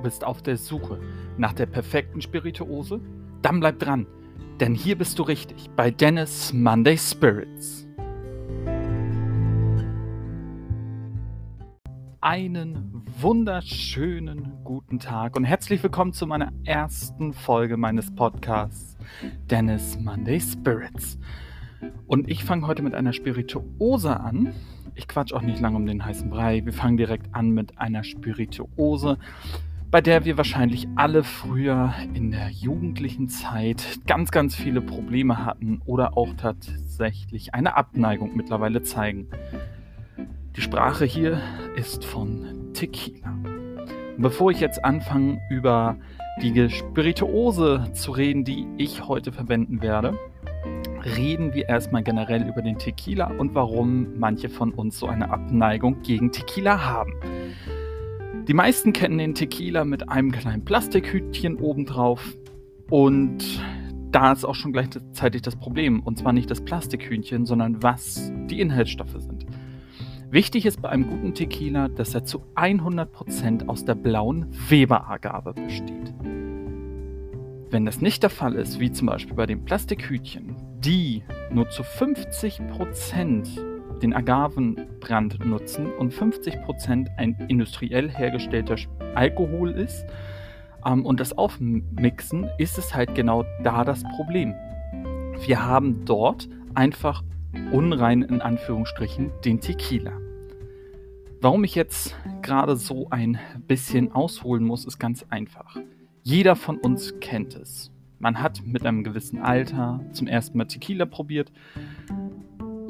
bist auf der Suche nach der perfekten Spirituose? Dann bleib dran, denn hier bist du richtig bei Dennis Monday Spirits. Einen wunderschönen guten Tag und herzlich willkommen zu meiner ersten Folge meines Podcasts Dennis Monday Spirits. Und ich fange heute mit einer Spirituose an. Ich quatsch auch nicht lange um den heißen Brei. Wir fangen direkt an mit einer Spirituose, bei der wir wahrscheinlich alle früher in der jugendlichen Zeit ganz, ganz viele Probleme hatten oder auch tatsächlich eine Abneigung mittlerweile zeigen. Die Sprache hier ist von Tequila. Und bevor ich jetzt anfange, über die Spirituose zu reden, die ich heute verwenden werde, reden wir erstmal generell über den Tequila und warum manche von uns so eine Abneigung gegen Tequila haben. Die meisten kennen den Tequila mit einem kleinen Plastikhütchen obendrauf und da ist auch schon gleichzeitig das Problem. Und zwar nicht das Plastikhühnchen, sondern was die Inhaltsstoffe sind. Wichtig ist bei einem guten Tequila, dass er zu 100% aus der blauen Weber-Agave besteht. Wenn das nicht der Fall ist, wie zum Beispiel bei dem Plastikhütchen, die nur zu 50% den Agavenbrand nutzen und 50% ein industriell hergestellter Alkohol ist ähm, und das aufmixen, ist es halt genau da das Problem. Wir haben dort einfach unrein in Anführungsstrichen den Tequila. Warum ich jetzt gerade so ein bisschen ausholen muss, ist ganz einfach. Jeder von uns kennt es. Man hat mit einem gewissen Alter zum ersten Mal Tequila probiert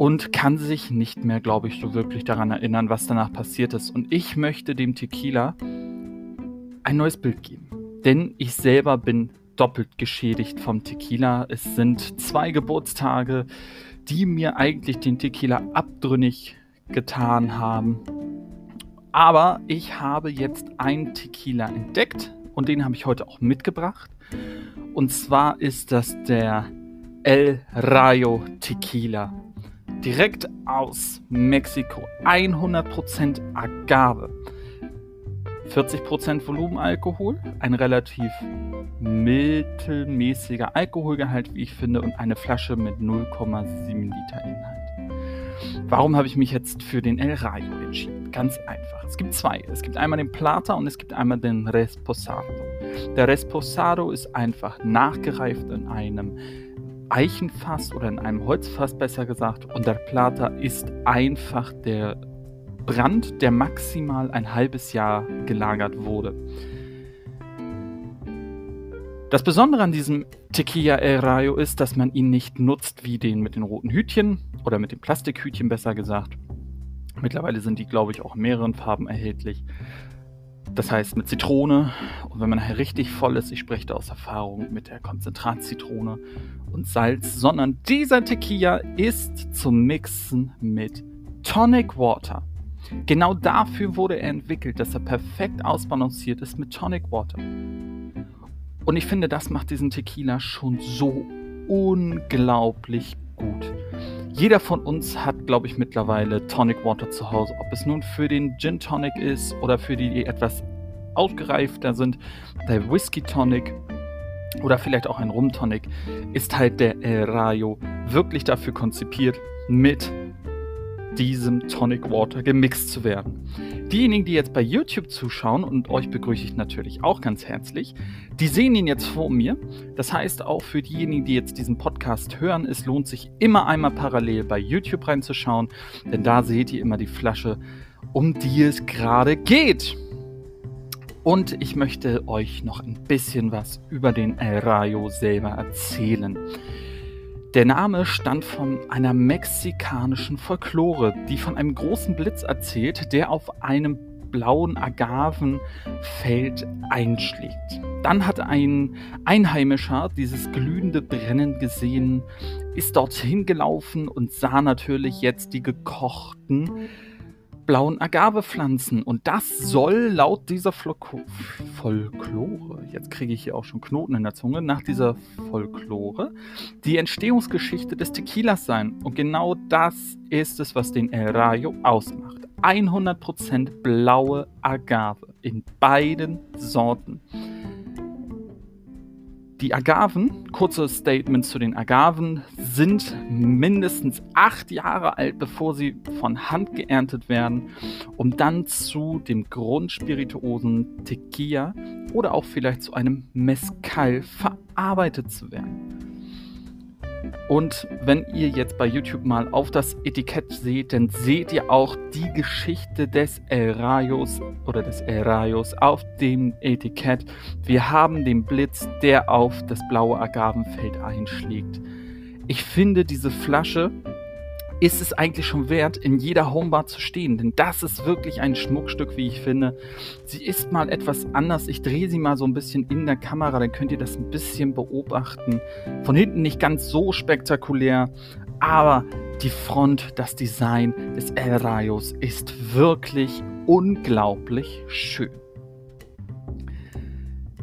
und kann sich nicht mehr, glaube ich, so wirklich daran erinnern, was danach passiert ist. Und ich möchte dem Tequila ein neues Bild geben. Denn ich selber bin doppelt geschädigt vom Tequila. Es sind zwei Geburtstage, die mir eigentlich den Tequila abtrünnig getan haben. Aber ich habe jetzt einen Tequila entdeckt und den habe ich heute auch mitgebracht. Und zwar ist das der El Rayo Tequila. Direkt aus Mexiko. 100% Agave. 40% Volumenalkohol, ein relativ mittelmäßiger Alkoholgehalt, wie ich finde, und eine Flasche mit 0,7 Liter Inhalt. Warum habe ich mich jetzt für den El Rayo entschieden? Ganz einfach. Es gibt zwei. Es gibt einmal den Plata und es gibt einmal den Resposado. Der Resposado ist einfach nachgereift in einem Eichenfass oder in einem Holzfass besser gesagt und der Plata ist einfach der Brand, der maximal ein halbes Jahr gelagert wurde. Das Besondere an diesem Tequila El Rayo ist, dass man ihn nicht nutzt wie den mit den roten Hütchen oder mit dem Plastikhütchen besser gesagt. Mittlerweile sind die, glaube ich, auch in mehreren Farben erhältlich. Das heißt mit Zitrone und wenn man richtig voll ist, ich spreche da aus Erfahrung mit der Konzentratzitrone und Salz, sondern dieser Tequila ist zum Mixen mit Tonic Water. Genau dafür wurde er entwickelt, dass er perfekt ausbalanciert ist mit Tonic Water. Und ich finde, das macht diesen Tequila schon so unglaublich gut. Jeder von uns hat, glaube ich, mittlerweile Tonic Water zu Hause. Ob es nun für den Gin Tonic ist oder für die, die etwas ausgereifter sind, der Whisky Tonic oder vielleicht auch ein Rum Tonic, ist halt der El Rayo wirklich dafür konzipiert, mit diesem Tonic Water gemixt zu werden. Diejenigen, die jetzt bei YouTube zuschauen, und euch begrüße ich natürlich auch ganz herzlich, die sehen ihn jetzt vor mir. Das heißt, auch für diejenigen, die jetzt diesen Podcast hören, es lohnt sich immer einmal parallel bei YouTube reinzuschauen, denn da seht ihr immer die Flasche, um die es gerade geht. Und ich möchte euch noch ein bisschen was über den El Rayo selber erzählen. Der Name stammt von einer mexikanischen Folklore, die von einem großen Blitz erzählt, der auf einem blauen Agavenfeld einschlägt. Dann hat ein Einheimischer dieses glühende Brennen gesehen, ist dorthin gelaufen und sah natürlich jetzt die gekochten blauen Agavepflanzen. Und das soll laut dieser Folklore, jetzt kriege ich hier auch schon Knoten in der Zunge, nach dieser Folklore die Entstehungsgeschichte des Tequilas sein. Und genau das ist es, was den El Rayo ausmacht. 100% blaue Agave. in beiden Sorten. Die Agaven, kurzes Statement zu den Agaven, sind mindestens acht Jahre alt, bevor sie von Hand geerntet werden, um dann zu dem Grundspirituosen Tequila oder auch vielleicht zu einem Mezcal verarbeitet zu werden. Und wenn ihr jetzt bei YouTube mal auf das Etikett seht, dann seht ihr auch die Geschichte des El Rayos oder des El Rayos auf dem Etikett. Wir haben den Blitz, der auf das blaue Agavenfeld einschlägt. Ich finde diese Flasche ist es eigentlich schon wert, in jeder Homebar zu stehen. Denn das ist wirklich ein Schmuckstück, wie ich finde. Sie ist mal etwas anders. Ich drehe sie mal so ein bisschen in der Kamera, dann könnt ihr das ein bisschen beobachten. Von hinten nicht ganz so spektakulär, aber die Front, das Design des El Rayos ist wirklich unglaublich schön.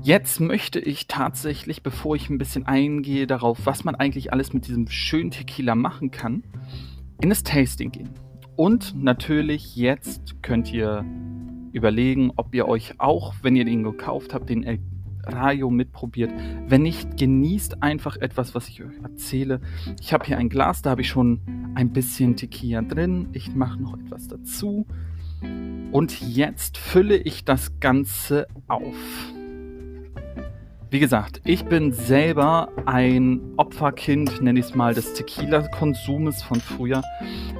Jetzt möchte ich tatsächlich, bevor ich ein bisschen eingehe darauf, was man eigentlich alles mit diesem schönen Tequila machen kann, in das Tasting gehen. Und natürlich jetzt könnt ihr überlegen, ob ihr euch auch, wenn ihr den gekauft habt, den El Rayo mitprobiert. Wenn nicht, genießt einfach etwas, was ich euch erzähle. Ich habe hier ein Glas, da habe ich schon ein bisschen Tequila drin. Ich mache noch etwas dazu. Und jetzt fülle ich das Ganze auf. Wie gesagt, ich bin selber ein Opferkind, nenne ich es mal, des Tequila-Konsumes von früher.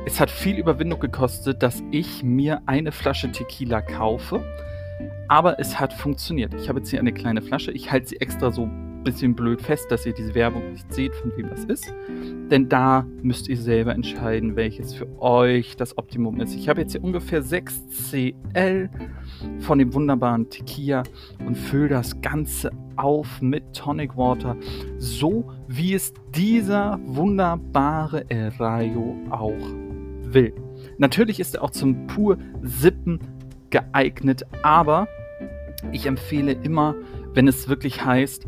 Es hat viel Überwindung gekostet, dass ich mir eine Flasche Tequila kaufe. Aber es hat funktioniert. Ich habe jetzt hier eine kleine Flasche. Ich halte sie extra so ein bisschen blöd fest, dass ihr diese Werbung nicht seht, von wem das ist. Denn da müsst ihr selber entscheiden, welches für euch das Optimum ist. Ich habe jetzt hier ungefähr 6 CL von dem wunderbaren Tequila und fülle das Ganze auf mit Tonic Water, so wie es dieser wunderbare El Rayo auch will. Natürlich ist er auch zum pur Sippen geeignet, aber ich empfehle immer, wenn es wirklich heißt,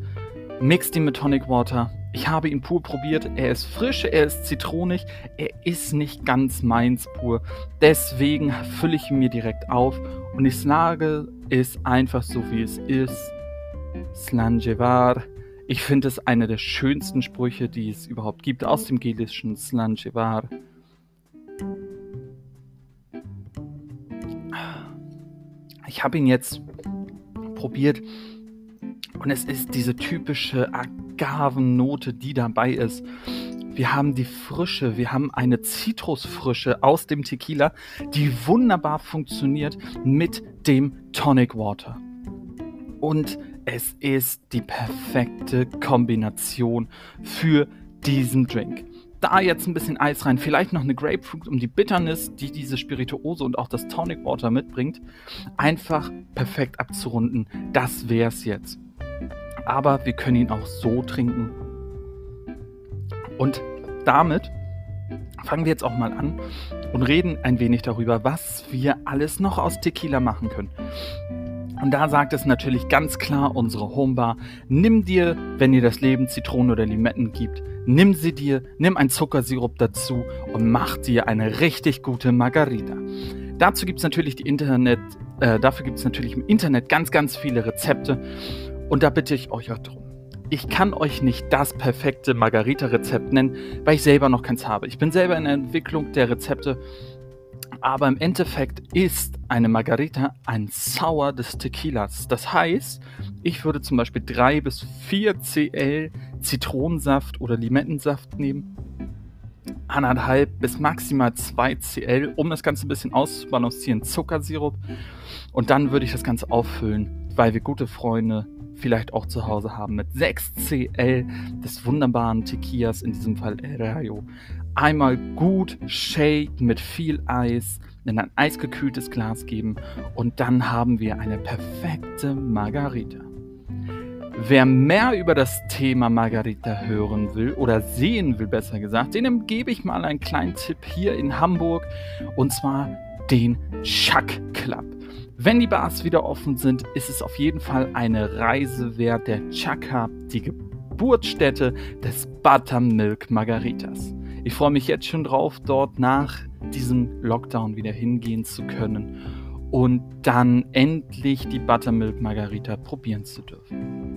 mix ihn mit Tonic Water. Ich habe ihn pur probiert. Er ist frisch, er ist zitronig, er ist nicht ganz meins pur. Deswegen fülle ich ihn mir direkt auf und ich sage es einfach so, wie es ist. Slanjevar. Ich finde es einer der schönsten Sprüche, die es überhaupt gibt, aus dem gelischen Slanjevar. Ich habe ihn jetzt probiert und es ist diese typische Agavennote, die dabei ist. Wir haben die Frische, wir haben eine Zitrusfrische aus dem Tequila, die wunderbar funktioniert mit dem Tonic Water. Und es ist die perfekte Kombination für diesen Drink. Da jetzt ein bisschen Eis rein, vielleicht noch eine Grapefruit, um die Bitterness, die diese Spirituose und auch das Tonic Water mitbringt, einfach perfekt abzurunden. Das wäre es jetzt. Aber wir können ihn auch so trinken. Und damit fangen wir jetzt auch mal an und reden ein wenig darüber, was wir alles noch aus Tequila machen können. Und da sagt es natürlich ganz klar unsere Homebar, nimm dir, wenn dir das Leben Zitronen oder Limetten gibt, nimm sie dir, nimm ein Zuckersirup dazu und mach dir eine richtig gute Margarita. Dazu gibt es natürlich die Internet, äh, dafür gibt es natürlich im Internet ganz, ganz viele Rezepte und da bitte ich euch auch drum. Ich kann euch nicht das perfekte Margarita-Rezept nennen, weil ich selber noch keins habe. Ich bin selber in der Entwicklung der Rezepte aber im Endeffekt ist eine Margarita ein Sour des Tequilas. Das heißt, ich würde zum Beispiel 3 bis 4 Cl Zitronensaft oder Limettensaft nehmen. Anderthalb bis maximal 2 Cl, um das Ganze ein bisschen auszubalancieren, Zuckersirup. Und dann würde ich das Ganze auffüllen, weil wir gute Freunde vielleicht auch zu Hause haben, mit 6 Cl des wunderbaren Tequilas, in diesem Fall El Rayo einmal gut shaken mit viel Eis, in ein eisgekühltes Glas geben und dann haben wir eine perfekte Margarita. Wer mehr über das Thema Margarita hören will oder sehen will, besser gesagt, dem gebe ich mal einen kleinen Tipp hier in Hamburg und zwar den Chuck Club. Wenn die Bars wieder offen sind, ist es auf jeden Fall eine Reise wert. Der Chuck Club, die Geburtsstätte des Buttermilk Margaritas. Ich freue mich jetzt schon drauf, dort nach diesem Lockdown wieder hingehen zu können und dann endlich die Buttermilk Margarita probieren zu dürfen.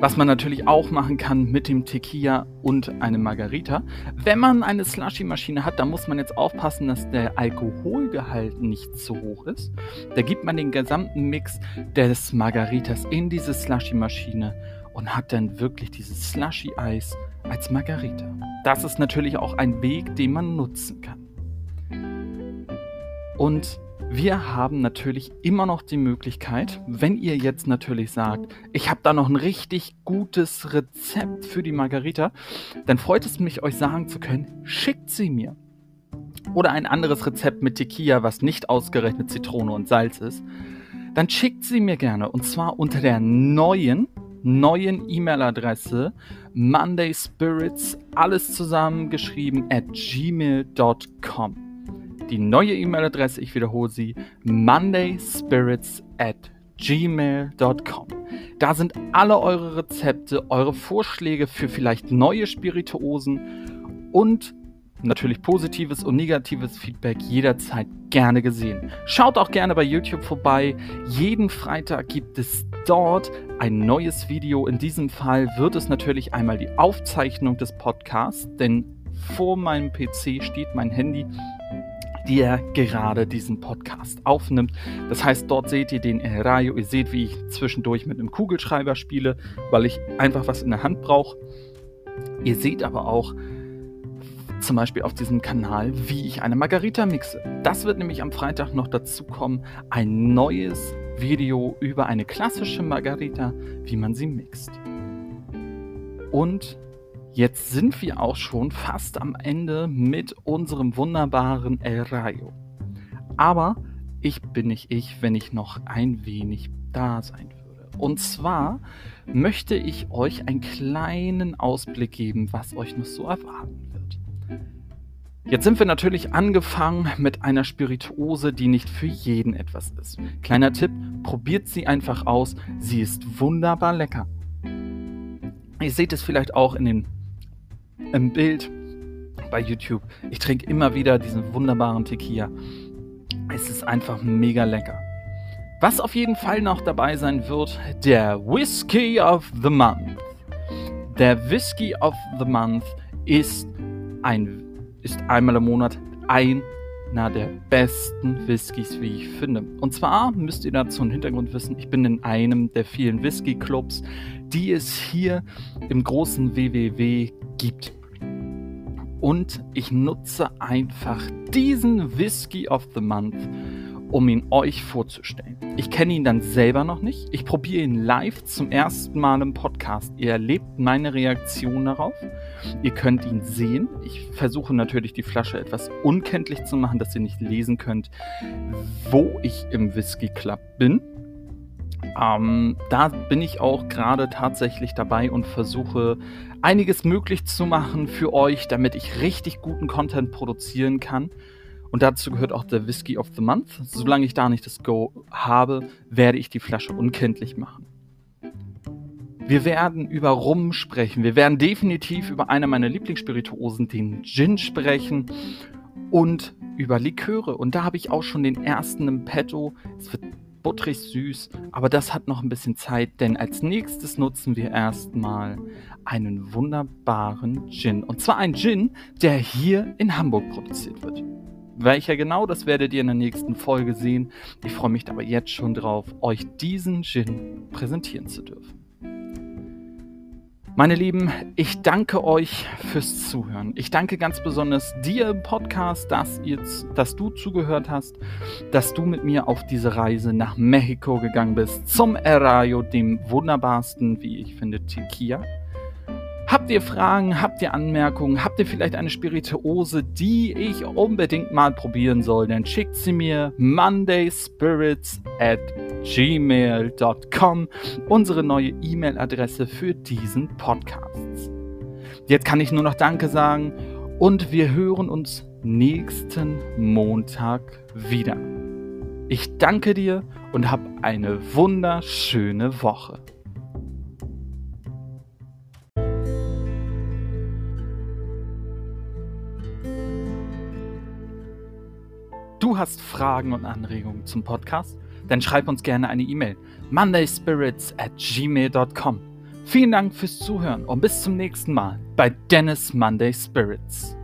Was man natürlich auch machen kann mit dem Tequila und einem Margarita. Wenn man eine Slushy-Maschine hat, dann muss man jetzt aufpassen, dass der Alkoholgehalt nicht zu hoch ist. Da gibt man den gesamten Mix des Margaritas in diese Slushy-Maschine und hat dann wirklich dieses Slushy-Eis als Margarita. Das ist natürlich auch ein Weg, den man nutzen kann. Und wir haben natürlich immer noch die Möglichkeit, wenn ihr jetzt natürlich sagt, ich habe da noch ein richtig gutes Rezept für die Margarita, dann freut es mich, euch sagen zu können, schickt sie mir. Oder ein anderes Rezept mit Tequila, was nicht ausgerechnet Zitrone und Salz ist, dann schickt sie mir gerne. Und zwar unter der neuen, neuen E-Mail-Adresse mondayspirits, alles zusammengeschrieben, at gmail.com die neue E-Mail-Adresse, ich wiederhole sie, mondayspirits at gmail.com. Da sind alle eure Rezepte, eure Vorschläge für vielleicht neue Spirituosen und natürlich positives und negatives Feedback jederzeit gerne gesehen. Schaut auch gerne bei YouTube vorbei. Jeden Freitag gibt es dort ein neues Video. In diesem Fall wird es natürlich einmal die Aufzeichnung des Podcasts, denn vor meinem PC steht mein Handy die er gerade diesen Podcast aufnimmt. Das heißt, dort seht ihr den El ihr seht, wie ich zwischendurch mit einem Kugelschreiber spiele, weil ich einfach was in der Hand brauche. Ihr seht aber auch zum Beispiel auf diesem Kanal, wie ich eine Margarita mixe. Das wird nämlich am Freitag noch dazu kommen, ein neues Video über eine klassische Margarita, wie man sie mixt. Und Jetzt sind wir auch schon fast am Ende mit unserem wunderbaren El Rayo. Aber ich bin nicht ich, wenn ich noch ein wenig da sein würde. Und zwar möchte ich euch einen kleinen Ausblick geben, was euch noch so erwarten wird. Jetzt sind wir natürlich angefangen mit einer Spirituose, die nicht für jeden etwas ist. Kleiner Tipp, probiert sie einfach aus. Sie ist wunderbar lecker. Ihr seht es vielleicht auch in den im Bild bei YouTube. Ich trinke immer wieder diesen wunderbaren Tequila. Es ist einfach mega lecker. Was auf jeden Fall noch dabei sein wird, der Whisky of the Month. Der Whisky of the Month ist ein ist einmal im Monat einer der besten Whiskys, wie ich finde. Und zwar müsst ihr dazu einen Hintergrund wissen, ich bin in einem der vielen Whisky-Clubs, die es hier im großen WWW gibt und ich nutze einfach diesen Whisky of the Month, um ihn euch vorzustellen. Ich kenne ihn dann selber noch nicht. Ich probiere ihn live zum ersten Mal im Podcast. Ihr erlebt meine Reaktion darauf. Ihr könnt ihn sehen. Ich versuche natürlich die Flasche etwas unkenntlich zu machen, dass ihr nicht lesen könnt, wo ich im Whisky Club bin. Ähm, da bin ich auch gerade tatsächlich dabei und versuche einiges möglich zu machen für euch, damit ich richtig guten Content produzieren kann. Und dazu gehört auch der Whisky of the Month. Solange ich da nicht das Go habe, werde ich die Flasche unkenntlich machen. Wir werden über Rum sprechen. Wir werden definitiv über eine meiner Lieblingsspirituosen, den Gin, sprechen. Und über Liköre. Und da habe ich auch schon den ersten im Petto. Es wird butterig süß, aber das hat noch ein bisschen Zeit, denn als nächstes nutzen wir erstmal einen wunderbaren Gin. Und zwar ein Gin, der hier in Hamburg produziert wird. Welcher genau, das werdet ihr in der nächsten Folge sehen. Ich freue mich aber jetzt schon drauf, euch diesen Gin präsentieren zu dürfen. Meine Lieben, ich danke euch fürs Zuhören. Ich danke ganz besonders dir im Podcast, dass, ihr, dass du zugehört hast, dass du mit mir auf diese Reise nach Mexiko gegangen bist, zum Erayo, dem wunderbarsten, wie ich finde, Tequila. Habt ihr Fragen, habt ihr Anmerkungen, habt ihr vielleicht eine Spirituose, die ich unbedingt mal probieren soll, dann schickt sie mir mondayspirits at gmail.com, unsere neue E-Mail-Adresse für diesen Podcast. Jetzt kann ich nur noch Danke sagen und wir hören uns nächsten Montag wieder. Ich danke dir und hab eine wunderschöne Woche. Hast Fragen und Anregungen zum Podcast, dann schreib uns gerne eine E-Mail mondayspirits at gmail.com. Vielen Dank fürs Zuhören und bis zum nächsten Mal bei Dennis Monday Spirits.